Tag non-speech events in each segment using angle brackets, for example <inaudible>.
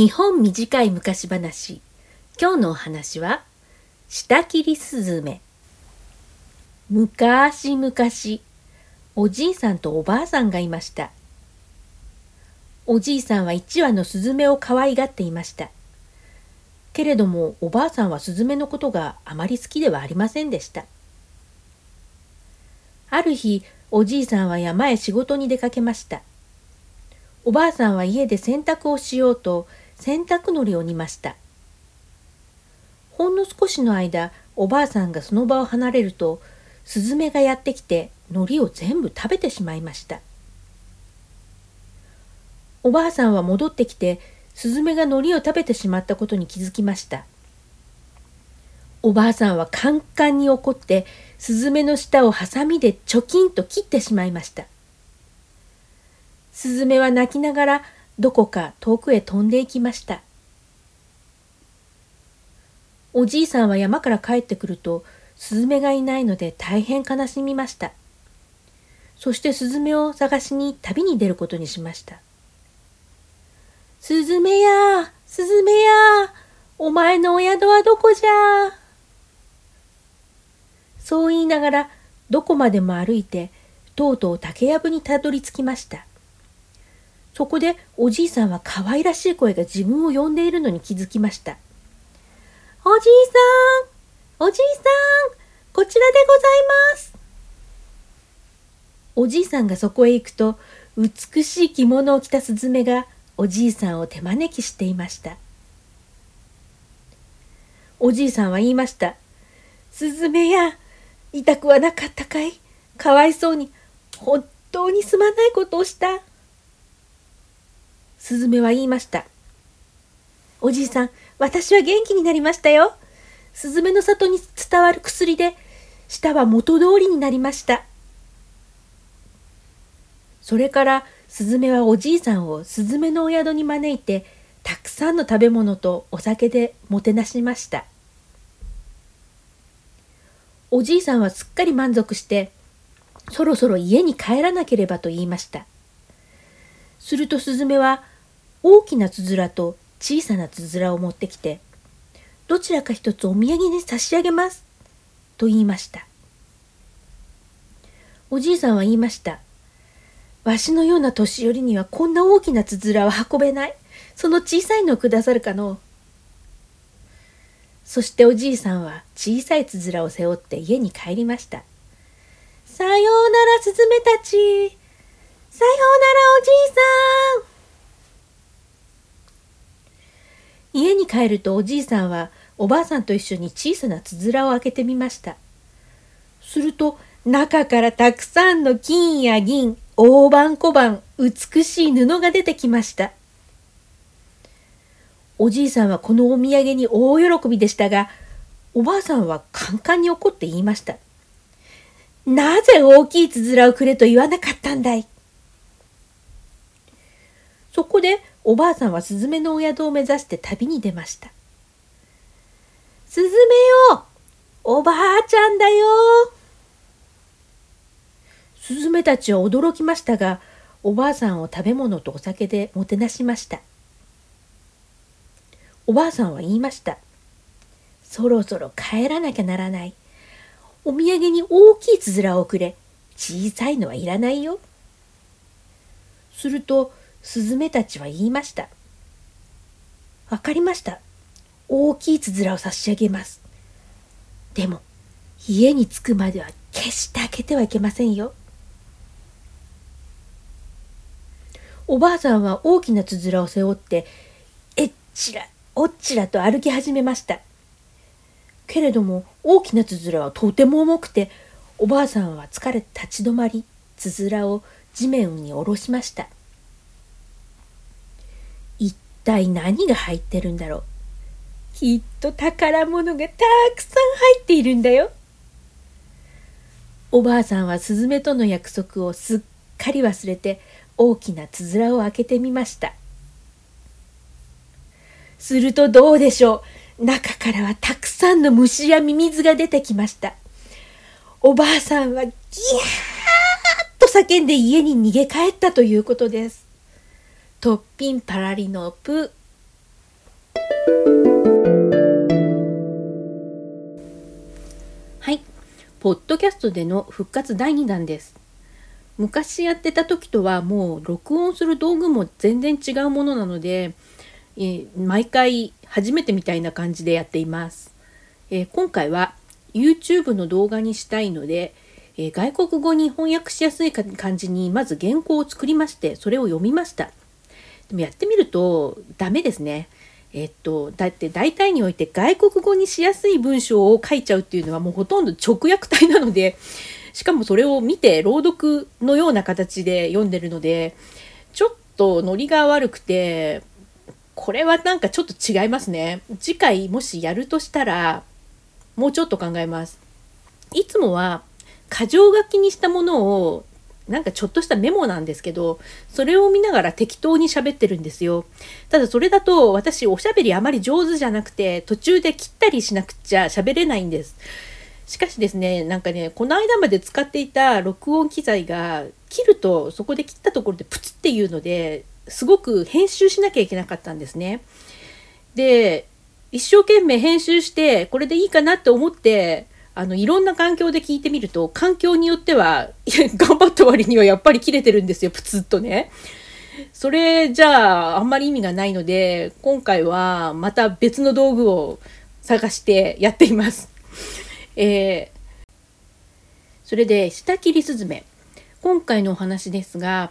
日本短い昔話。今日のお話は下切りスズメ。昔々おじいさんとおばあさんがいました。おじいさんは一羽のスズメを可愛がっていました。けれどもおばあさんはスズメのことがあまり好きではありませんでした。ある日おじいさんは山へ仕事に出かけました。おばあさんは家で洗濯をしようと洗濯のりを煮ました。ほんの少しの間、おばあさんがその場を離れると、スズメがやってきて、のりを全部食べてしまいました。おばあさんは戻ってきて、スズメがのりを食べてしまったことに気づきました。おばあさんはカンカンに怒って、スズメの舌をハサミでチョキンと切ってしまいました。スズメは泣きながらどこか遠くへ飛んでいきました。おじいさんは山から帰ってくるとスズメがいないので大変悲しみました。そしてスズメを探しに旅に出ることにしました。スズメや、スズメや、お前のお宿はどこじゃ？そう言いながらどこまでも歩いてとうとう竹やぶにたどり着きました。そこでおじいさんは可愛らしい声が自分を呼んでいるのに気づきました。おじいさんおじいさんこちらでございますおじいさんがそこへ行くと美しい着物を着たスズメがおじいさんを手招きしていました。おじいさんは言いました。スズメや、痛くはなかったかい？かわいそうに、本当にすまないことをした。スズメは言いました。おじいさん、私は元気になりましたよ。スズメの里に伝わる薬で、舌は元通りになりました。それから、スズメはおじいさんをスズメのお宿に招いて、たくさんの食べ物とお酒でもてなしました。おじいさんはすっかり満足して、そろそろ家に帰らなければと言いました。するとスズメは大きなつづらと小さなつづらを持ってきて、どちらか一つお土産に差し上げます。と言いました。おじいさんは言いました。わしのような年寄りにはこんな大きなつづらは運べない。その小さいのをくださるかのそしておじいさんは小さいつづらを背負って家に帰りました。さようなら、スズメたち。さようなら、おじいさん。家に帰るとおじいさんはおばあさんと一緒に小さなつづらを開けてみました。すると中からたくさんの金や銀、大判小判、美しい布が出てきました。おじいさんはこのお土産に大喜びでしたが、おばあさんはカンカンに怒って言いました。なぜ大きいつづらをくれと言わなかったんだい？そこでおばあさんはスズメのお宿を目指して旅に出ました。スズメよおばあちゃんだよスズメたちは驚きましたが、おばあさんを食べ物とお酒でもてなしました。おばあさんは言いました。そろそろ帰らなきゃならない。お土産に大きいつづらをくれ。小さいのはいらないよ。すると、スズメたちは言いました。わかりました。大きいつづらを差し上げます。でも、家に着くまでは決して開けてはいけませんよ。おばあさんは大きなつづらを背負って、えっちら、おっちらと歩き始めました。けれども、大きなつづらはとても重くて、おばあさんは疲れて立ち止まり、つづらを地面に下ろしました。体何が入ってるんだろう。きっと宝物がたくさん入っているんだよ。おばあさんはスズメとの約束をすっかり忘れて大きなつづらを開けてみました。するとどうでしょう。中からはたくさんの虫やミミズが出てきました。おばあさんはギャーッと叫んで家に逃げ帰ったということです。トッピンパラリのプ。はい。ポッドキャストでの復活第2弾です。昔やってた時とはもう録音する道具も全然違うものなので、えー、毎回初めてみたいな感じでやっています、えー、今回は YouTube の動画にしたいので、えー、外国語に翻訳しやすい感じにまず原稿を作りましてそれを読みました。でもやってみるとダメですね。えっと、だって大体において外国語にしやすい文章を書いちゃうっていうのはもうほとんど直訳体なのでしかもそれを見て朗読のような形で読んでるのでちょっとノリが悪くてこれはなんかちょっと違いますね。次回もしやるとしたらもうちょっと考えます。いつもは箇条書きにしたものをなんかちょっとしたメモなんですけど、それを見ながら適当に喋ってるんですよ。ただそれだと私おしゃべりあまり上手じゃなくて、途中で切ったりしなくちゃ喋れないんです。しかしですね、なんかね、この間まで使っていた録音機材が切るとそこで切ったところでプツっていうのですごく編集しなきゃいけなかったんですね。で、一生懸命編集してこれでいいかなって思ってあのいろんな環境で聞いてみると環境によっては <laughs> 頑張った割にはやっぱり切れてるんですよプツッとね。それじゃああんまり意味がないので今回はまた別の道具を探してやっています。えー、それで下切りスズメ今回のお話ですが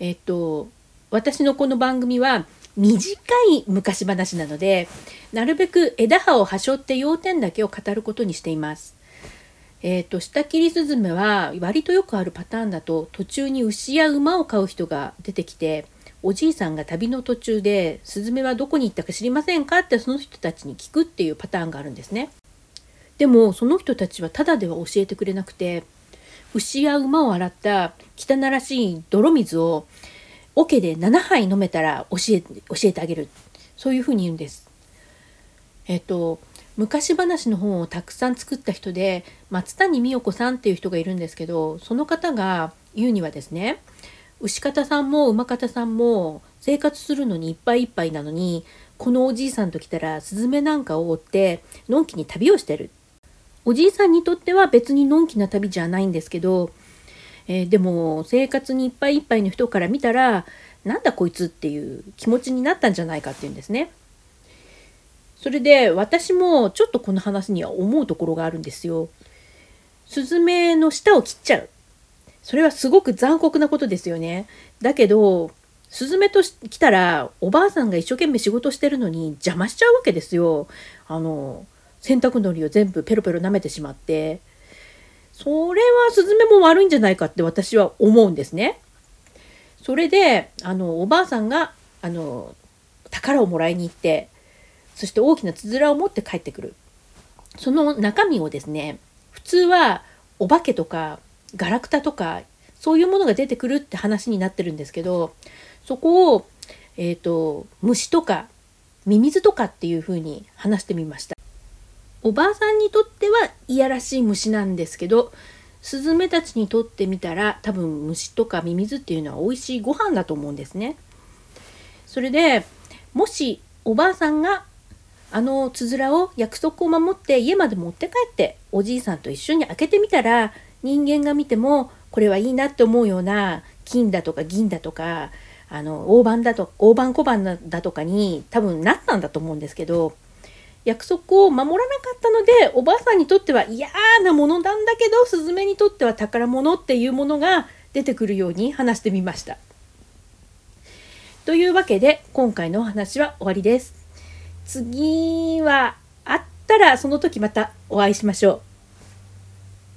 えっと私のこの番組は短い昔話なのでなるべく枝葉をはしょって要点だけを語ることにしています。えーと、下切りスズメは割とよくあるパターンだと途中に牛や馬を飼う人が出てきておじいさんが旅の途中でスズメはどこに行ったか知りませんか？ってその人たちに聞くっていうパターンがあるんですね。でもその人たちはただでは教えてくれなくて牛や馬を洗った汚らしい泥水を桶で7杯飲めたら教え教えてあげるそういうふうに言うんです。えっと昔話の本をたくさん作った人で松谷美代子さんっていう人がいるんですけどその方が言うにはですね牛方さんも馬方さんも生活するのにいっぱいいっぱいなのにこのおじいさんと来たらスズメなんかを追ってのんきに旅をしてるおじいさんにとっては別にのんきな旅じゃないんですけど、えー、でも生活にいっぱいいっぱいの人から見たらなんだこいつっていう気持ちになったんじゃないかっていうんですね。それで私もちょっとこの話には思うところがあるんですよ。スズメの舌を切っちゃう。それはすごく残酷なことですよね。だけど、スズメと来たらおばあさんが一生懸命仕事してるのに邪魔しちゃうわけですよ。あの、洗濯のりを全部ペロペロ舐めてしまって。それはスズメも悪いんじゃないかって私は思うんですね。それで、あの、おばあさんが、あの、宝をもらいに行って、そして大きなつづらを持って帰ってくる。その中身をですね、普通はお化けとかガラクタとかそういうものが出てくるって話になってるんですけど、そこを、えっ、ー、と、虫とかミミズとかっていうふうに話してみました。おばあさんにとってはいやらしい虫なんですけど、スズメたちにとってみたら多分虫とかミミズっていうのは美味しいご飯だと思うんですね。それでもしおばあさんがあのつづらを約束を守って家まで持って帰っておじいさんと一緒に開けてみたら人間が見てもこれはいいなって思うような金だとか銀だとかあの大判だと大判小判だとかに多分なったんだと思うんですけど約束を守らなかったのでおばあさんにとっては嫌なものなんだけどスズメにとっては宝物っていうものが出てくるように話してみました。というわけで今回のお話は終わりです。次はあったらその時またお会いしましょう。